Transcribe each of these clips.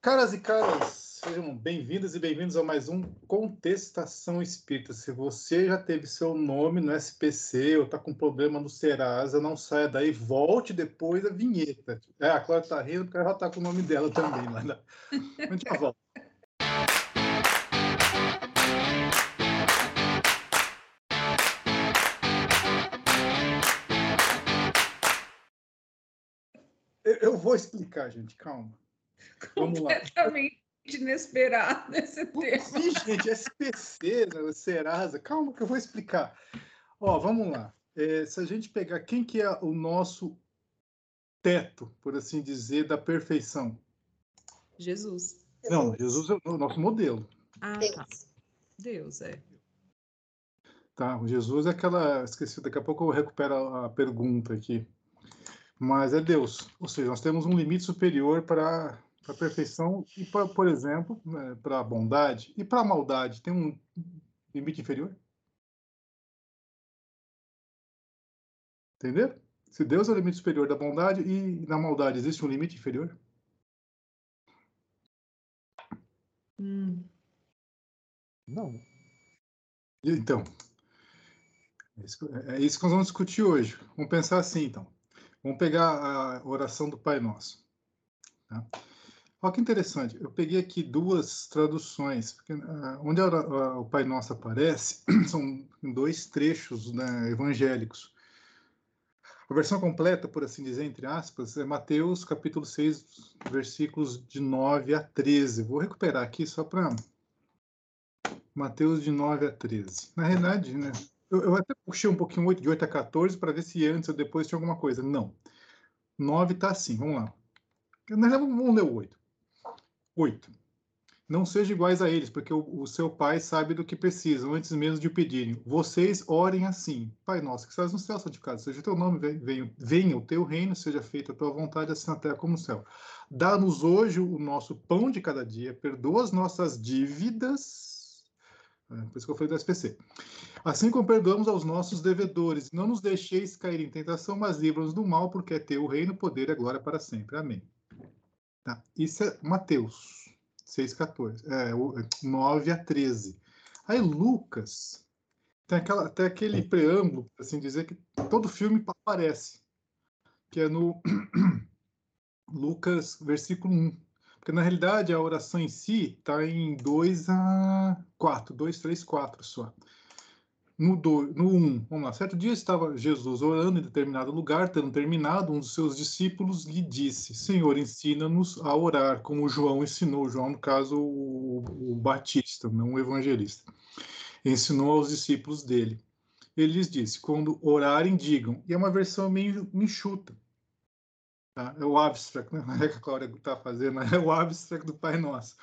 Caras e caras, sejam bem-vindas e bem-vindos a mais um Contestação Espírita. Se você já teve seu nome no SPC ou está com problema no Serasa, não saia daí, volte depois da vinheta. É, a Cláudia está rindo porque ela já está com o nome dela também. Na... A gente já volta. Eu vou explicar, gente, calma. Vamos lá. Completamente inesperado esse tema. Sim, gente, SPC, né, Serasa, calma que eu vou explicar. Ó, vamos lá. É, se a gente pegar quem que é o nosso teto, por assim dizer, da perfeição? Jesus. Não, Jesus é o nosso modelo. Ah, tá. Deus, é. Tá, Jesus é aquela. Esqueci, daqui a pouco eu recupero a pergunta aqui. Mas é Deus. Ou seja, nós temos um limite superior para para a perfeição e, pra, por exemplo, né, para a bondade e para a maldade, tem um limite inferior? Entendeu? Se Deus é o limite superior da bondade e na maldade existe um limite inferior? Hum. Não. Então, é isso, é isso que nós vamos discutir hoje. Vamos pensar assim, então. Vamos pegar a oração do Pai Nosso. Tá? Olha que interessante, eu peguei aqui duas traduções, porque, uh, onde a, a, o Pai Nosso aparece, são dois trechos né, evangélicos. A versão completa, por assim dizer, entre aspas, é Mateus capítulo 6, versículos de 9 a 13. Vou recuperar aqui só para. Mateus de 9 a 13. Na realidade, né, eu, eu até puxei um pouquinho de 8 a 14 para ver se antes ou depois tinha alguma coisa. Não. 9 está assim, vamos lá. Realidade, vamos ler o 8. 8. Não sejam iguais a eles, porque o, o, seu pai sabe do que precisam, antes mesmo de o pedirem. Vocês orem assim. Pai nosso, que estás no céu, santificado seja o teu nome, venha, venha o teu reino, seja feita a tua vontade, assim na terra como no céu. Dá-nos hoje o nosso pão de cada dia, perdoa as nossas dívidas. É, por isso que eu falei do SPC. Assim como perdoamos aos nossos devedores. Não nos deixeis cair em tentação, mas livra-nos do mal, porque é teu o reino, o poder e a glória para sempre. Amém. Tá. Isso é Mateus 6,14. É, 9 a 13. Aí Lucas tem, aquela, tem aquele preâmbulo, assim dizer, que todo filme aparece, que é no Lucas, versículo 1. Porque na realidade a oração em si está em 2 a 4, 2, 3, 4 só no 1, no um, vamos lá, certo dia estava Jesus orando em determinado lugar, tendo terminado, um dos seus discípulos lhe disse, Senhor, ensina-nos a orar, como João ensinou, João, no caso, o, o Batista, não o evangelista, ensinou aos discípulos dele. Ele lhes disse, quando orarem, digam, e é uma versão meio enxuta, tá? é o abstract, né? é que a Cláudia está fazendo, é o abstract do Pai Nosso.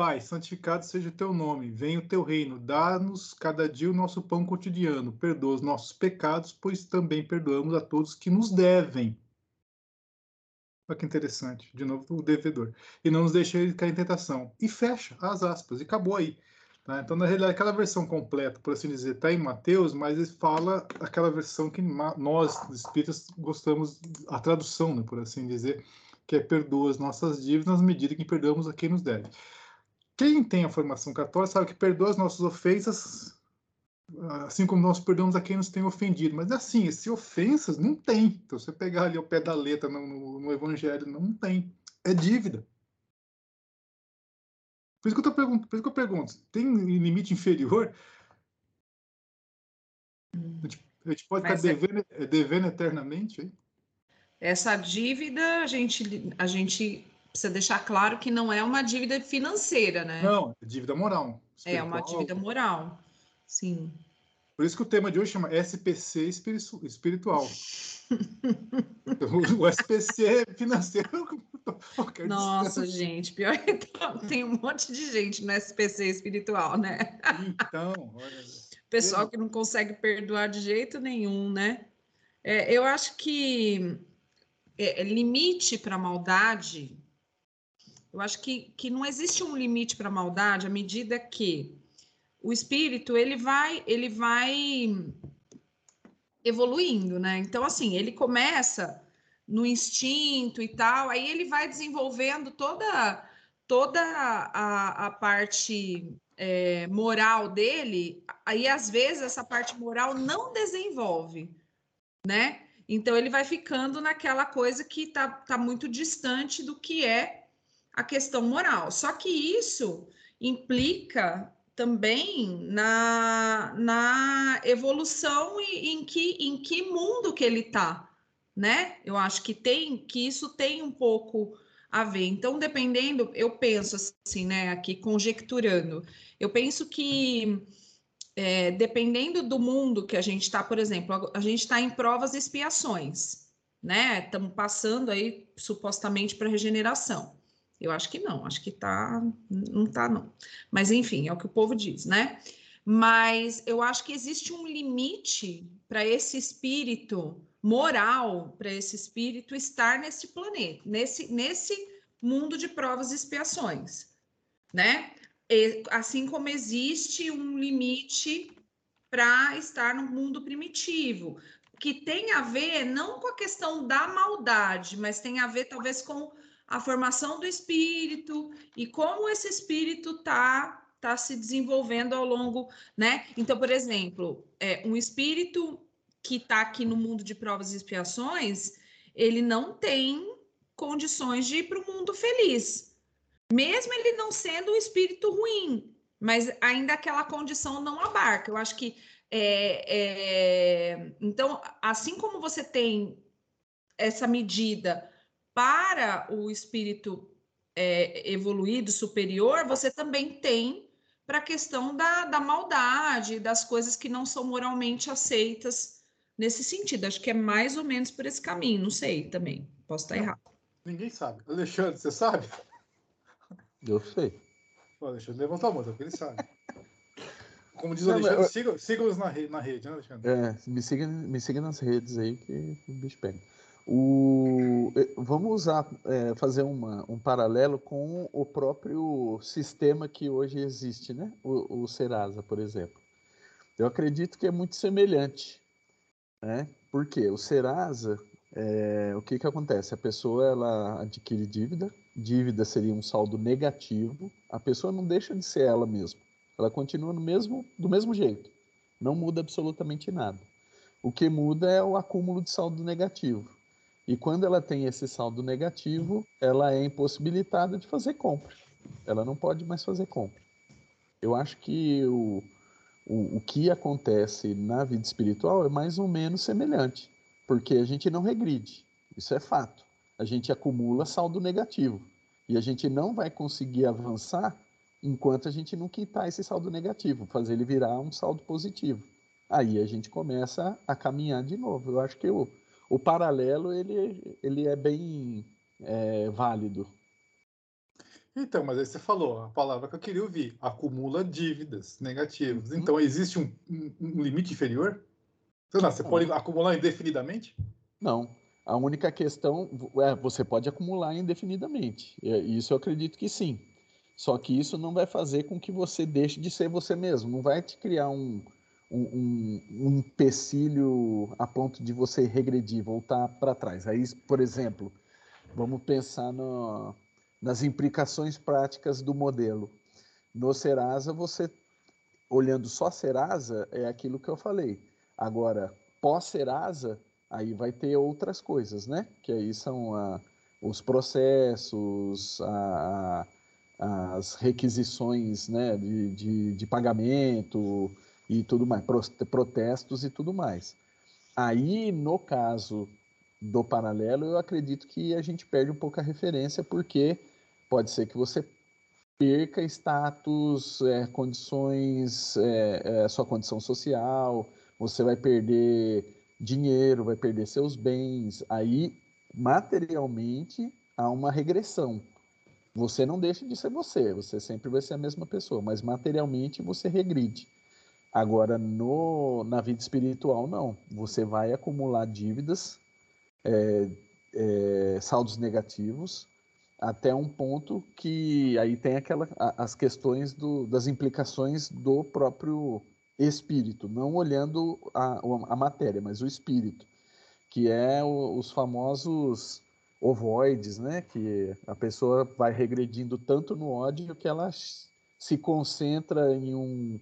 Pai, santificado seja o teu nome, venha o teu reino, dá-nos cada dia o nosso pão cotidiano, perdoa os nossos pecados, pois também perdoamos a todos que nos devem. Olha que interessante, de novo o devedor. E não nos deixe cair em tentação. E fecha as aspas, e acabou aí. Tá? Então, na realidade, aquela versão completa, por assim dizer, está em Mateus, mas ele fala aquela versão que nós, espíritas, gostamos, a tradução, né, por assim dizer, que é perdoa as nossas dívidas na medida que perdoamos a quem nos deve. Quem tem a formação católica sabe que perdoa as nossas ofensas, assim como nós perdoamos a quem nos tem ofendido. Mas assim, esse ofensas não tem. Então, você pegar ali o pé da letra no, no, no Evangelho, não tem. É dívida. Por isso que eu, pergunto, por isso que eu pergunto, tem limite inferior? A gente, a gente pode Mas ficar é devendo, é... devendo eternamente? Hein? Essa dívida, a gente, a gente precisa deixar claro que não é uma dívida financeira, né? Não, é dívida moral. É uma dívida moral, sim. Por isso que o tema de hoje chama SPC espiritual. o SPC é financeiro. Nossa, gente, pior que tá, tem um monte de gente no SPC espiritual, né? Então, olha. Pessoal que não consegue perdoar de jeito nenhum, né? É, eu acho que é, limite para maldade eu acho que, que não existe um limite para a maldade à medida que o espírito ele vai ele vai evoluindo, né? Então assim ele começa no instinto e tal, aí ele vai desenvolvendo toda toda a, a parte é, moral dele, aí às vezes essa parte moral não desenvolve, né? Então ele vai ficando naquela coisa que está tá muito distante do que é a questão moral. Só que isso implica também na, na evolução e em que, em que mundo que ele está, né? Eu acho que tem que isso tem um pouco a ver. Então, dependendo, eu penso assim, né, aqui conjecturando, eu penso que é, dependendo do mundo que a gente está, por exemplo, a gente está em provas e expiações, né? Estamos passando aí supostamente para regeneração. Eu acho que não, acho que tá, não tá não. Mas enfim, é o que o povo diz, né? Mas eu acho que existe um limite para esse espírito moral para esse espírito estar nesse planeta, nesse, nesse mundo de provas e expiações, né? E, assim como existe um limite para estar no mundo primitivo, que tem a ver não com a questão da maldade, mas tem a ver talvez com a formação do espírito e como esse espírito está tá se desenvolvendo ao longo, né? Então, por exemplo, é, um espírito que está aqui no mundo de provas e expiações, ele não tem condições de ir para o mundo feliz. Mesmo ele não sendo um espírito ruim, mas ainda aquela condição não abarca. Eu acho que é, é, então, assim como você tem essa medida para o espírito é, evoluído, superior, você também tem para a questão da, da maldade, das coisas que não são moralmente aceitas nesse sentido. Acho que é mais ou menos por esse caminho, não sei também. Posso estar errado. Ninguém sabe. Alexandre, você sabe? Eu sei. O Alexandre levantou a mão, porque ele sabe. Como diz o Alexandre, siga, siga-nos na, rede, na rede, né, Alexandre? É, me siga, me siga nas redes aí que o bicho pega. O, vamos usar, é, fazer uma, um paralelo com o próprio sistema que hoje existe, né? O, o Serasa, por exemplo. Eu acredito que é muito semelhante. Né? Porque o Serasa, é, o que, que acontece? A pessoa ela adquire dívida, dívida seria um saldo negativo, a pessoa não deixa de ser ela mesma, ela continua no mesmo, do mesmo jeito, não muda absolutamente nada. O que muda é o acúmulo de saldo negativo. E quando ela tem esse saldo negativo, ela é impossibilitada de fazer compra. Ela não pode mais fazer compra. Eu acho que o, o, o que acontece na vida espiritual é mais ou menos semelhante, porque a gente não regride, isso é fato. A gente acumula saldo negativo e a gente não vai conseguir avançar enquanto a gente não quitar esse saldo negativo, fazer ele virar um saldo positivo. Aí a gente começa a caminhar de novo. Eu acho que o, o paralelo ele, ele é bem é, válido. Então, mas aí você falou a palavra que eu queria ouvir: acumula dívidas negativas. Uhum. Então, existe um, um, limite inferior? Não, você não. pode acumular indefinidamente? Não. A única questão é você pode acumular indefinidamente. Isso eu acredito que sim. Só que isso não vai fazer com que você deixe de ser você mesmo. Não vai te criar um, um, um empecilho a ponto de você regredir, voltar para trás. Aí, por exemplo, vamos pensar no, nas implicações práticas do modelo. No Serasa, você, olhando só Serasa, é aquilo que eu falei. Agora, pós-Serasa, aí vai ter outras coisas, né? Que aí são a, os processos, a, a, as requisições né, de, de, de, pagamento e tudo mais, protestos e tudo mais. Aí, no caso do paralelo, eu acredito que a gente perde um pouco a referência, porque Pode ser que você perca status, é, condições, é, é, sua condição social, você vai perder dinheiro, vai perder seus bens. Aí, materialmente, há uma regressão. Você não deixa de ser você, você sempre vai ser a mesma pessoa, mas materialmente você regride. Agora, no, na vida espiritual, não. Você vai acumular dívidas, é, é, saldos negativos, até um ponto que aí tem aquela, as questões do, das implicações do próprio espírito, não olhando a, a matéria, mas o espírito, que é o, os famosos ovoides, né? Que a pessoa vai regredindo tanto no ódio que ela se concentra em um,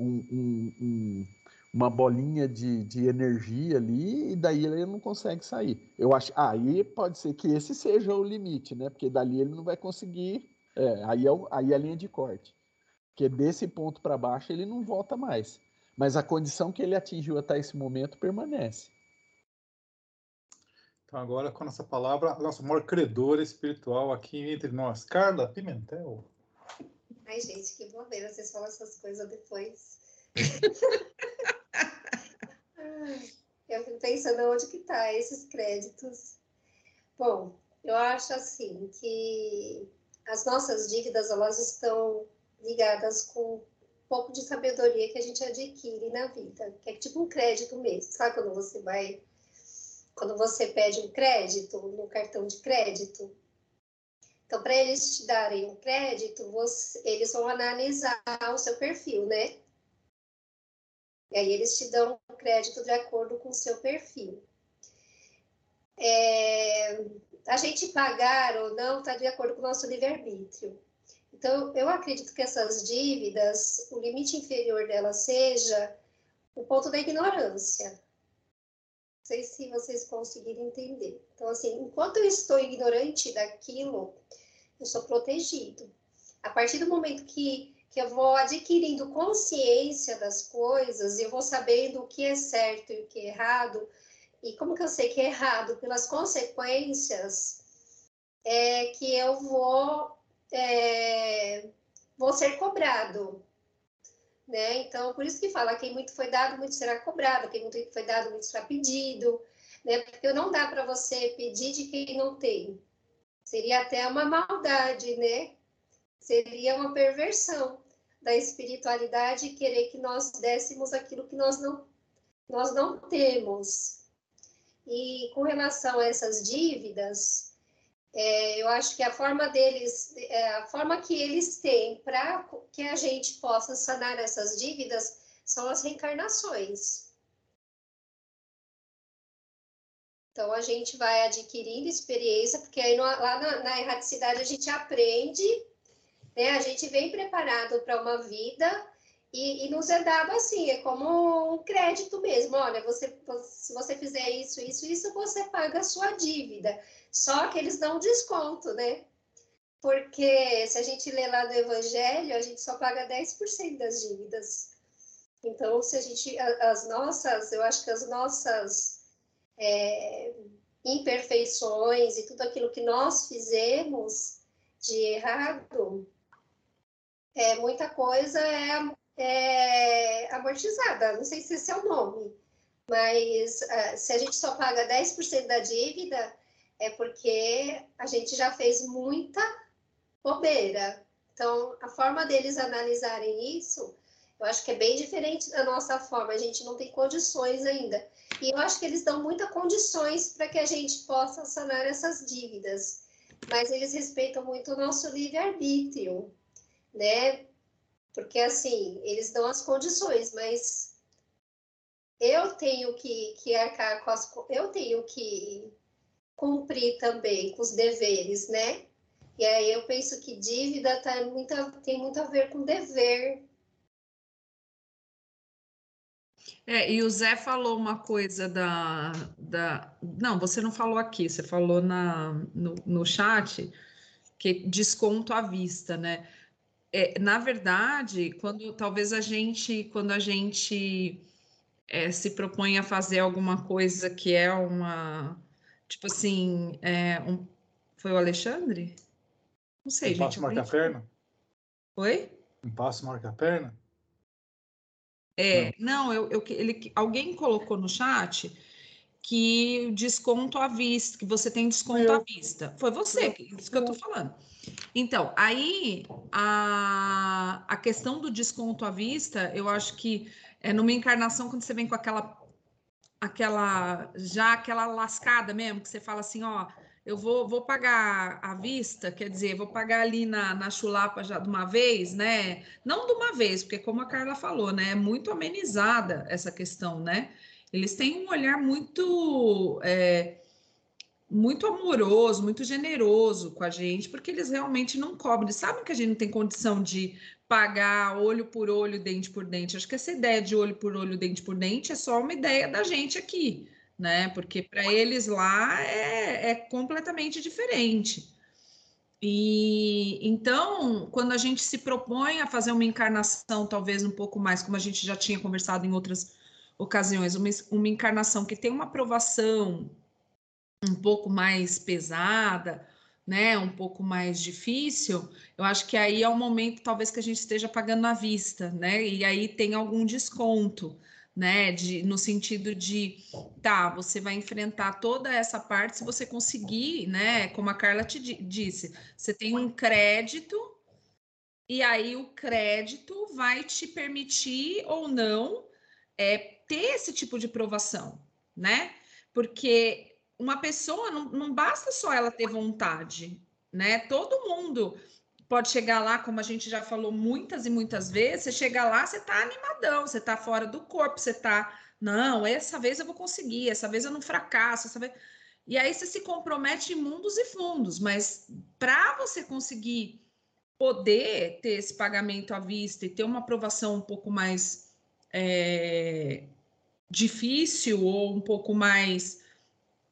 um, um, um uma bolinha de, de energia ali e daí ele não consegue sair. Eu acho, aí pode ser que esse seja o limite, né? Porque dali ele não vai conseguir. É, aí, é, aí é a linha de corte. Porque desse ponto para baixo ele não volta mais. Mas a condição que ele atingiu até esse momento permanece. Então, agora com a nossa palavra, a nossa maior credora espiritual aqui entre nós, Carla Pimentel. Ai, gente, que bobeira, vocês falam essas coisas depois. eu fico pensando onde que tá esses créditos. Bom, eu acho assim que as nossas dívidas elas estão ligadas com um pouco de sabedoria que a gente adquire na vida, que é tipo um crédito mesmo. Sabe quando você vai quando você pede um crédito no cartão de crédito? Então, para eles te darem um crédito, você, eles vão analisar o seu perfil, né? E aí eles te dão o crédito de acordo com o seu perfil. É, a gente pagar ou não está de acordo com o nosso livre-arbítrio. Então, eu acredito que essas dívidas, o limite inferior delas seja o ponto da ignorância. Sei se vocês conseguirem entender. Então, assim, enquanto eu estou ignorante daquilo, eu sou protegido. A partir do momento que que eu vou adquirindo consciência das coisas eu vou sabendo o que é certo e o que é errado. E como que eu sei que é errado? Pelas consequências é que eu vou, é, vou ser cobrado. Né? Então, por isso que fala, quem muito foi dado, muito será cobrado, quem muito foi dado, muito será pedido, né? Porque não dá para você pedir de quem não tem. Seria até uma maldade, né? Seria uma perversão da espiritualidade querer que nós dessemos aquilo que nós não, nós não temos. E com relação a essas dívidas, é, eu acho que a forma deles, é, a forma que eles têm para que a gente possa sanar essas dívidas são as reencarnações. Então, a gente vai adquirindo experiência, porque aí no, lá na, na erraticidade a gente aprende né? A gente vem preparado para uma vida e, e, nos é dado assim, é como um crédito mesmo. Olha, você, se você fizer isso, isso, isso, você paga a sua dívida. Só que eles dão desconto, né? Porque se a gente lê lá no Evangelho, a gente só paga 10% das dívidas. Então, se a gente, as nossas, eu acho que as nossas é, imperfeições e tudo aquilo que nós fizemos de errado, é, muita coisa é, é amortizada. Não sei se esse é o nome, mas uh, se a gente só paga 10% da dívida, é porque a gente já fez muita bobeira. Então, a forma deles analisarem isso, eu acho que é bem diferente da nossa forma. A gente não tem condições ainda. E eu acho que eles dão muitas condições para que a gente possa sanar essas dívidas. Mas eles respeitam muito o nosso livre-arbítrio né? Porque assim, eles dão as condições, mas eu tenho que, que arcar com as. Eu tenho que cumprir também com os deveres, né? E aí eu penso que dívida tá muito, tem muito a ver com dever. É, e o Zé falou uma coisa da, da. Não, você não falou aqui, você falou na, no, no chat que desconto à vista, né? É, na verdade, quando talvez a gente, quando a gente é, se propõe a fazer alguma coisa que é uma, tipo assim, é, um, foi o Alexandre? Não sei, um gente. Marca a perna? Oi? Um passo marca a perna? É, não, não eu, eu, ele, alguém colocou no chat que desconto à vista, que você tem desconto eu. à vista. Foi você, eu. isso que eu tô falando. Então, aí a, a questão do desconto à vista, eu acho que é numa encarnação quando você vem com aquela aquela já aquela lascada mesmo, que você fala assim, ó, eu vou, vou pagar à vista, quer dizer, vou pagar ali na, na chulapa já de uma vez, né? Não de uma vez, porque como a Carla falou, né? É muito amenizada essa questão, né? Eles têm um olhar muito é, muito amoroso, muito generoso com a gente, porque eles realmente não cobram. Eles sabem que a gente não tem condição de pagar olho por olho, dente por dente. Acho que essa ideia de olho por olho, dente por dente é só uma ideia da gente aqui, né? Porque para eles lá é, é completamente diferente. E então, quando a gente se propõe a fazer uma encarnação, talvez um pouco mais, como a gente já tinha conversado em outras ocasiões, uma, uma encarnação que tem uma aprovação um pouco mais pesada, né, um pouco mais difícil, eu acho que aí é o momento talvez que a gente esteja pagando à vista, né? E aí tem algum desconto, né, de, no sentido de, tá, você vai enfrentar toda essa parte se você conseguir, né, como a Carla te disse, você tem um crédito e aí o crédito vai te permitir ou não é, ter esse tipo de provação, né? Porque uma pessoa não, não basta só ela ter vontade, né? Todo mundo pode chegar lá, como a gente já falou muitas e muitas vezes, você chega lá, você tá animadão, você tá fora do corpo, você tá, não, essa vez eu vou conseguir, essa vez eu não fracasso, essa vez... E aí você se compromete em mundos e fundos, mas para você conseguir poder ter esse pagamento à vista e ter uma aprovação um pouco mais é, difícil ou um pouco mais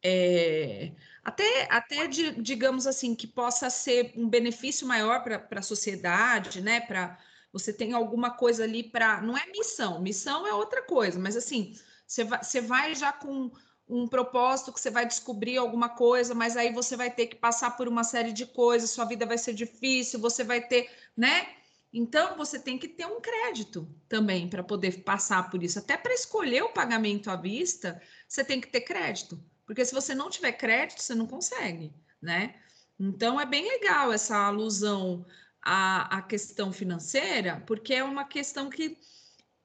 é, até, até de, digamos assim, que possa ser um benefício maior para a sociedade, né? Para você tem alguma coisa ali para. Não é missão, missão é outra coisa, mas assim, você vai, você vai já com um propósito que você vai descobrir alguma coisa, mas aí você vai ter que passar por uma série de coisas, sua vida vai ser difícil, você vai ter, né? Então você tem que ter um crédito também para poder passar por isso. Até para escolher o pagamento à vista, você tem que ter crédito. Porque se você não tiver crédito, você não consegue, né? Então é bem legal essa alusão à, à questão financeira, porque é uma questão que,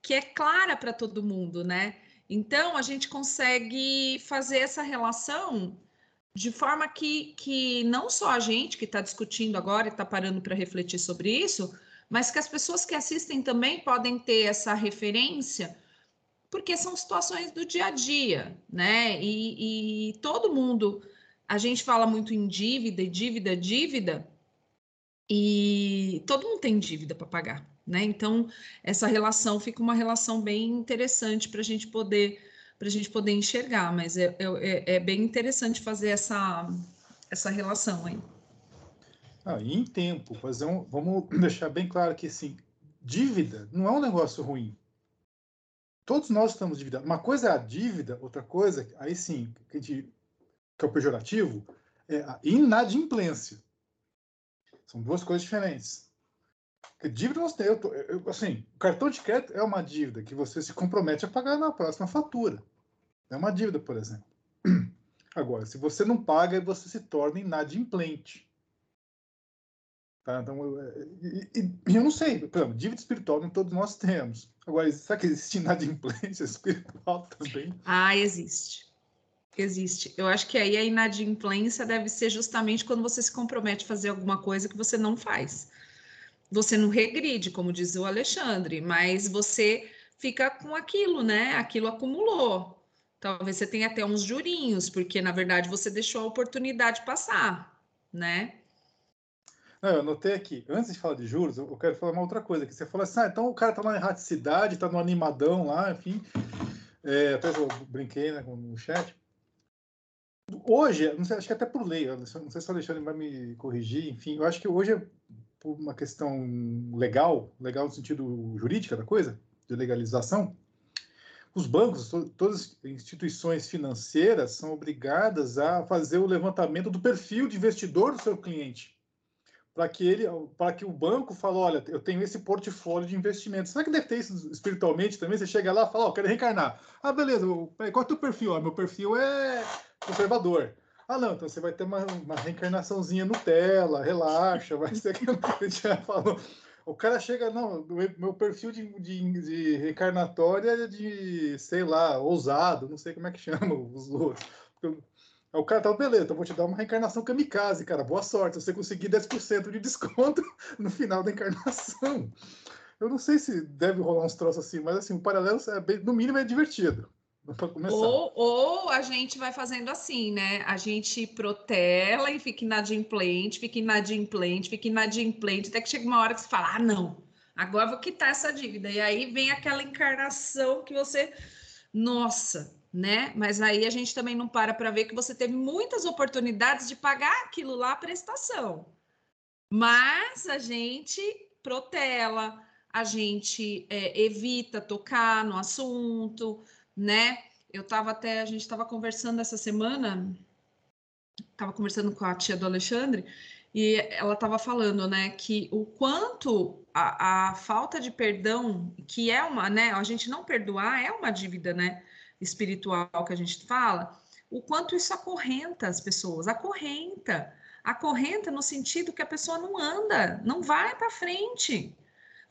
que é clara para todo mundo, né? Então a gente consegue fazer essa relação de forma que, que não só a gente que está discutindo agora e está parando para refletir sobre isso, mas que as pessoas que assistem também podem ter essa referência porque são situações do dia a dia, né? E, e todo mundo, a gente fala muito em dívida, dívida, dívida, e todo mundo tem dívida para pagar, né? Então essa relação fica uma relação bem interessante para a gente poder para a gente poder enxergar, mas é, é, é, bem interessante fazer essa essa relação aí. Ah, e em tempo, fazer um, vamos deixar bem claro que assim, dívida não é um negócio ruim todos nós estamos endividados. Uma coisa é a dívida, outra coisa, aí sim, que, gente, que é o pejorativo, é a inadimplência. São duas coisas diferentes. Porque dívida você tem, eu, eu, assim, o cartão de crédito é uma dívida que você se compromete a pagar na próxima fatura. É uma dívida, por exemplo. Agora, se você não paga, você se torna inadimplente. Tá? Então, é, e, e, eu não sei, exemplo, dívida espiritual nem todos nós temos. Agora, será que existe inadimplência espiritual também? Ah, existe. Existe. Eu acho que aí a inadimplência deve ser justamente quando você se compromete a fazer alguma coisa que você não faz. Você não regride, como diz o Alexandre, mas você fica com aquilo, né? Aquilo acumulou. Talvez você tenha até uns jurinhos, porque na verdade você deixou a oportunidade passar, né? Não, eu anotei aqui, antes de falar de juros, eu quero falar uma outra coisa, que você falou assim, ah, então o cara tá na erraticidade, tá no animadão lá, enfim, é, até eu brinquei né, no chat. Hoje, não sei, acho que até por lei, não sei se o Alexandre vai me corrigir, enfim, eu acho que hoje é por uma questão legal, legal no sentido jurídica da coisa, de legalização, os bancos, todas as instituições financeiras são obrigadas a fazer o levantamento do perfil de investidor do seu cliente para que ele, para que o banco fale, olha, eu tenho esse portfólio de investimentos. Será que deve ter isso espiritualmente também? Você chega lá e fala, ó, oh, quero reencarnar. Ah, beleza, qual é o teu perfil? Ah, meu perfil é conservador. Ah, não, então você vai ter uma, uma reencarnaçãozinha Nutella, relaxa, vai ser aquilo que já falou. O cara chega, não, meu perfil de, de, de reencarnatória é de, sei lá, ousado, não sei como é que chama os outros. Aí o cara tá, beleza, então vou te dar uma reencarnação kamikaze, cara. Boa sorte. Você conseguir 10% de desconto no final da encarnação. Eu não sei se deve rolar uns troços assim, mas assim, o paralelo, é bem, no mínimo, é divertido. Ou, ou a gente vai fazendo assim, né? A gente protela e fica inadimplente, fica inadimplente, fica inadimplente, até que chega uma hora que você fala: ah, não, agora vou quitar essa dívida. E aí vem aquela encarnação que você, nossa, né? Mas aí a gente também não para para ver que você teve muitas oportunidades de pagar aquilo lá a prestação. Mas a gente protela, a gente é, evita tocar no assunto, né? Eu estava até, a gente estava conversando essa semana, estava conversando com a tia do Alexandre, e ela estava falando, né, que o quanto a, a, falta de perdão, que é uma, né, a gente não perdoar é uma dívida, né, espiritual que a gente fala, o quanto isso acorrenta as pessoas, acorrenta, acorrenta no sentido que a pessoa não anda, não vai para frente,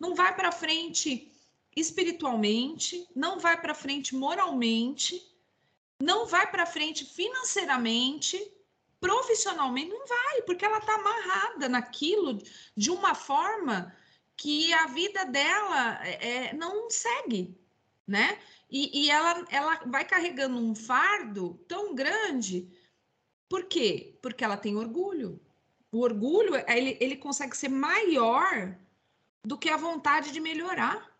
não vai para frente espiritualmente, não vai para frente moralmente, não vai para frente financeiramente, profissionalmente, não vai, porque ela está amarrada naquilo de uma forma que a vida dela é, é, não segue, né? E, e ela, ela vai carregando um fardo tão grande, por quê? Porque ela tem orgulho. O orgulho, ele, ele consegue ser maior do que a vontade de melhorar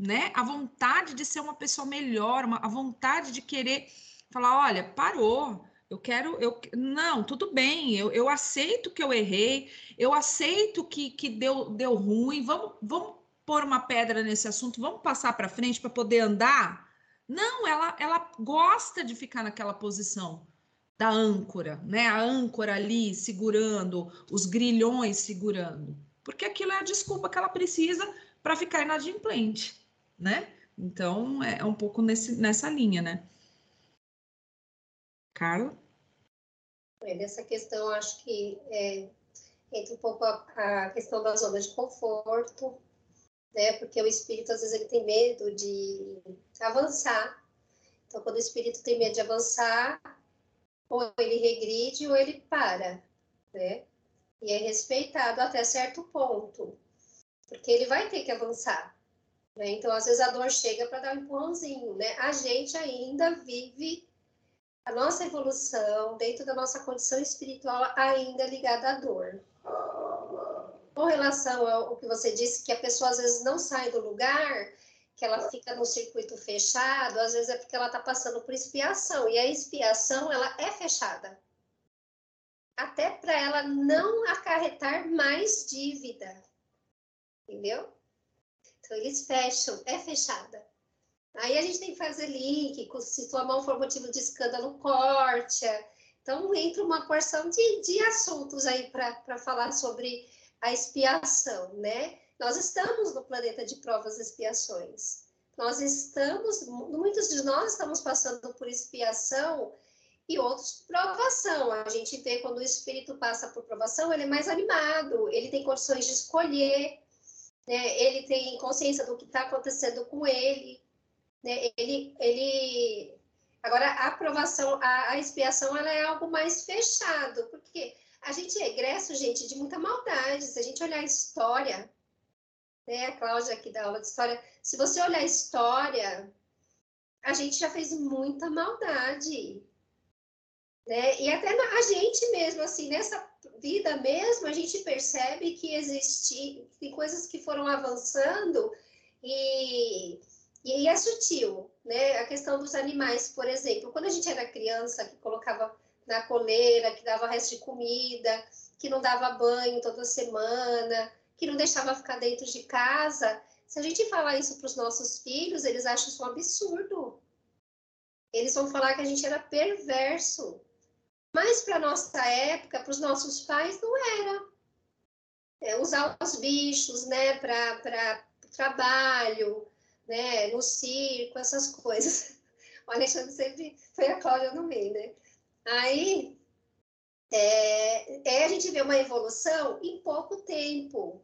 né? A vontade de ser uma pessoa melhor, uma, a vontade de querer falar, olha, parou. Eu quero, eu não, tudo bem. Eu, eu aceito que eu errei. Eu aceito que, que deu, deu ruim. Vamos, vamos pôr uma pedra nesse assunto. Vamos passar para frente para poder andar. Não, ela, ela gosta de ficar naquela posição da âncora, né? A âncora ali segurando, os grilhões segurando, porque aquilo é a desculpa que ela precisa para ficar inadimplente né? Então, é, é um pouco nesse, nessa linha, né? Carla? Nessa questão, acho que é, entra um pouco a, a, questão da zona de conforto, né? Porque o espírito, às vezes, ele tem medo de avançar. Então, quando o espírito tem medo de avançar, ou ele regride ou ele para, né? E é respeitado até certo ponto, porque ele vai ter que avançar. Né? Então, às vezes, a dor chega para dar um empurrãozinho. Né? A gente ainda vive a nossa evolução dentro da nossa condição espiritual ainda ligada à dor. Com relação ao que você disse, que a pessoa às vezes não sai do lugar, que ela fica no circuito fechado, às vezes é porque ela está passando por expiação. E a expiação, ela é fechada. Até para ela não acarretar mais dívida. Entendeu? Então, eles fecham, é fechada. Aí a gente tem que fazer link, se tua mão for motivo de escândalo, corte. Então, entra uma porção de, de assuntos aí para falar sobre a expiação, né? Nós estamos no planeta de provas e expiações. Nós estamos, muitos de nós estamos passando por expiação e outros provação. A gente vê quando o espírito passa por provação, ele é mais animado, ele tem condições de escolher, né? ele tem consciência do que está acontecendo com ele, né? ele, ele... Agora, a aprovação, a, a expiação, ela é algo mais fechado, porque a gente é egresso, gente, de muita maldade. Se a gente olhar a história, né, a Cláudia aqui da aula de história, se você olhar a história, a gente já fez muita maldade. Né? E até a gente mesmo, assim, nessa vida mesmo, a gente percebe que existe, tem coisas que foram avançando e, e é sutil, né? A questão dos animais, por exemplo, quando a gente era criança, que colocava na coleira, que dava resto de comida, que não dava banho toda semana, que não deixava ficar dentro de casa, se a gente falar isso para os nossos filhos, eles acham isso um absurdo. Eles vão falar que a gente era perverso. Mas para nossa época, para os nossos pais, não era. É, usar os bichos, né, para trabalho, né, no circo, essas coisas. O Alexandre sempre foi a Cláudia no meio, né? Aí, é, é, a gente vê uma evolução em pouco tempo,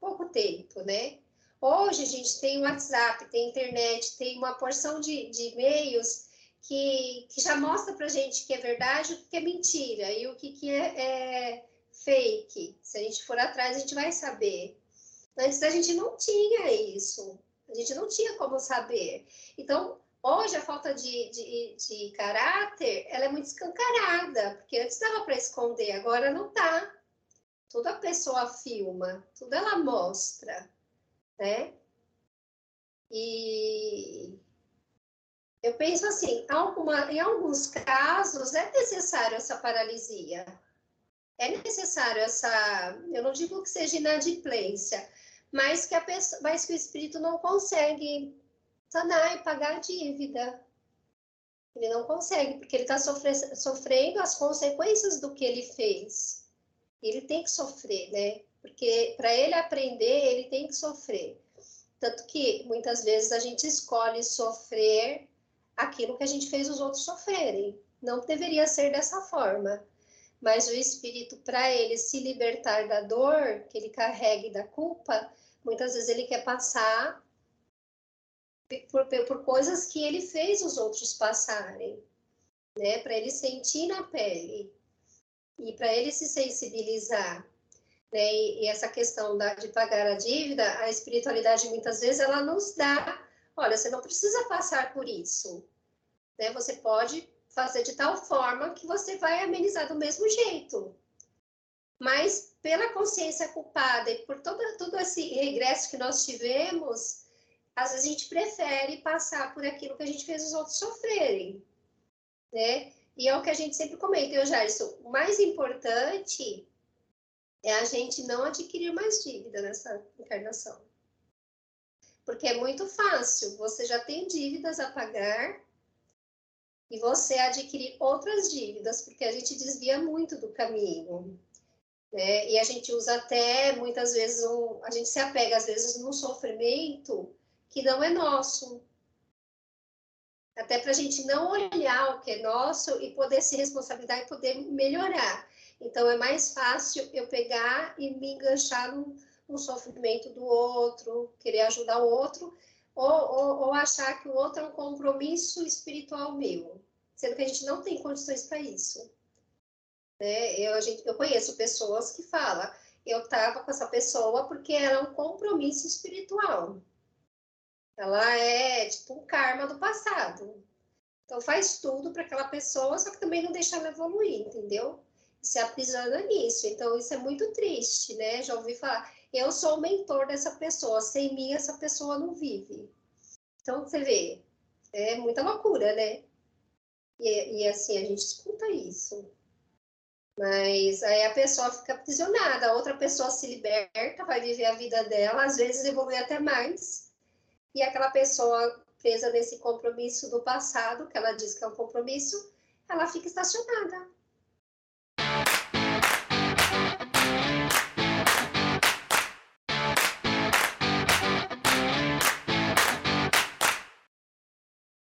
pouco tempo, né? Hoje a gente tem WhatsApp, tem internet, tem uma porção de, de meios que, que já mostra para gente que é verdade, o que é mentira e o que, que é, é fake. Se a gente for atrás, a gente vai saber. Antes a gente não tinha isso, a gente não tinha como saber. Então, Hoje a falta de, de, de caráter, ela é muito escancarada, porque antes dava para esconder, agora não tá. Tudo a pessoa filma, tudo ela mostra, né? E eu penso assim, alguma, em alguns casos é necessário essa paralisia. É necessário essa, eu não digo que seja inadimplência, mas que a pessoa, mas que o espírito não consegue sanar e pagar a dívida. Ele não consegue, porque ele está sofre, sofrendo as consequências do que ele fez. Ele tem que sofrer, né? Porque para ele aprender, ele tem que sofrer. Tanto que muitas vezes a gente escolhe sofrer aquilo que a gente fez os outros sofrerem. Não deveria ser dessa forma. Mas o espírito, para ele se libertar da dor que ele carrega e da culpa, muitas vezes ele quer passar por, por coisas que ele fez os outros passarem, né? Para ele sentir na pele e para ele se sensibilizar. Né? E, e essa questão da, de pagar a dívida, a espiritualidade muitas vezes ela nos dá, olha, você não precisa passar por isso, né? Você pode fazer de tal forma que você vai amenizar do mesmo jeito. Mas pela consciência culpada e por todo, todo esse regresso que nós tivemos, às vezes a gente prefere passar por aquilo que a gente fez os outros sofrerem, né? E é o que a gente sempre comenta, eu já isso, o mais importante é a gente não adquirir mais dívida nessa encarnação. Porque é muito fácil, você já tem dívidas a pagar e você adquirir outras dívidas, porque a gente desvia muito do caminho. Né? E a gente usa até, muitas vezes, um, a gente se apega, às vezes, num sofrimento que não é nosso. Até para a gente não olhar o que é nosso e poder se responsabilizar e poder melhorar. Então, é mais fácil eu pegar e me enganchar no, no sofrimento do outro, querer ajudar o outro, ou, ou, ou, achar que o outro é um compromisso espiritual meu, sendo que a gente não tem condições para isso. Né? Eu, gente, eu conheço pessoas que falam, eu estava com essa pessoa porque era um compromisso espiritual. Ela é tipo um karma do passado. Então faz tudo para aquela pessoa, só que também não deixa ela evoluir, entendeu? se aprisiona nisso. Então, isso é muito triste, né? Já ouvi falar, eu sou o mentor dessa pessoa, sem mim essa pessoa não vive. Então, você vê, é muita loucura, né? E, e assim, a gente escuta isso. Mas aí a pessoa fica aprisionada, a outra pessoa se liberta, vai viver a vida dela, às vezes evolui até mais. E aquela pessoa presa nesse compromisso do passado, que ela diz que é um compromisso, ela fica estacionada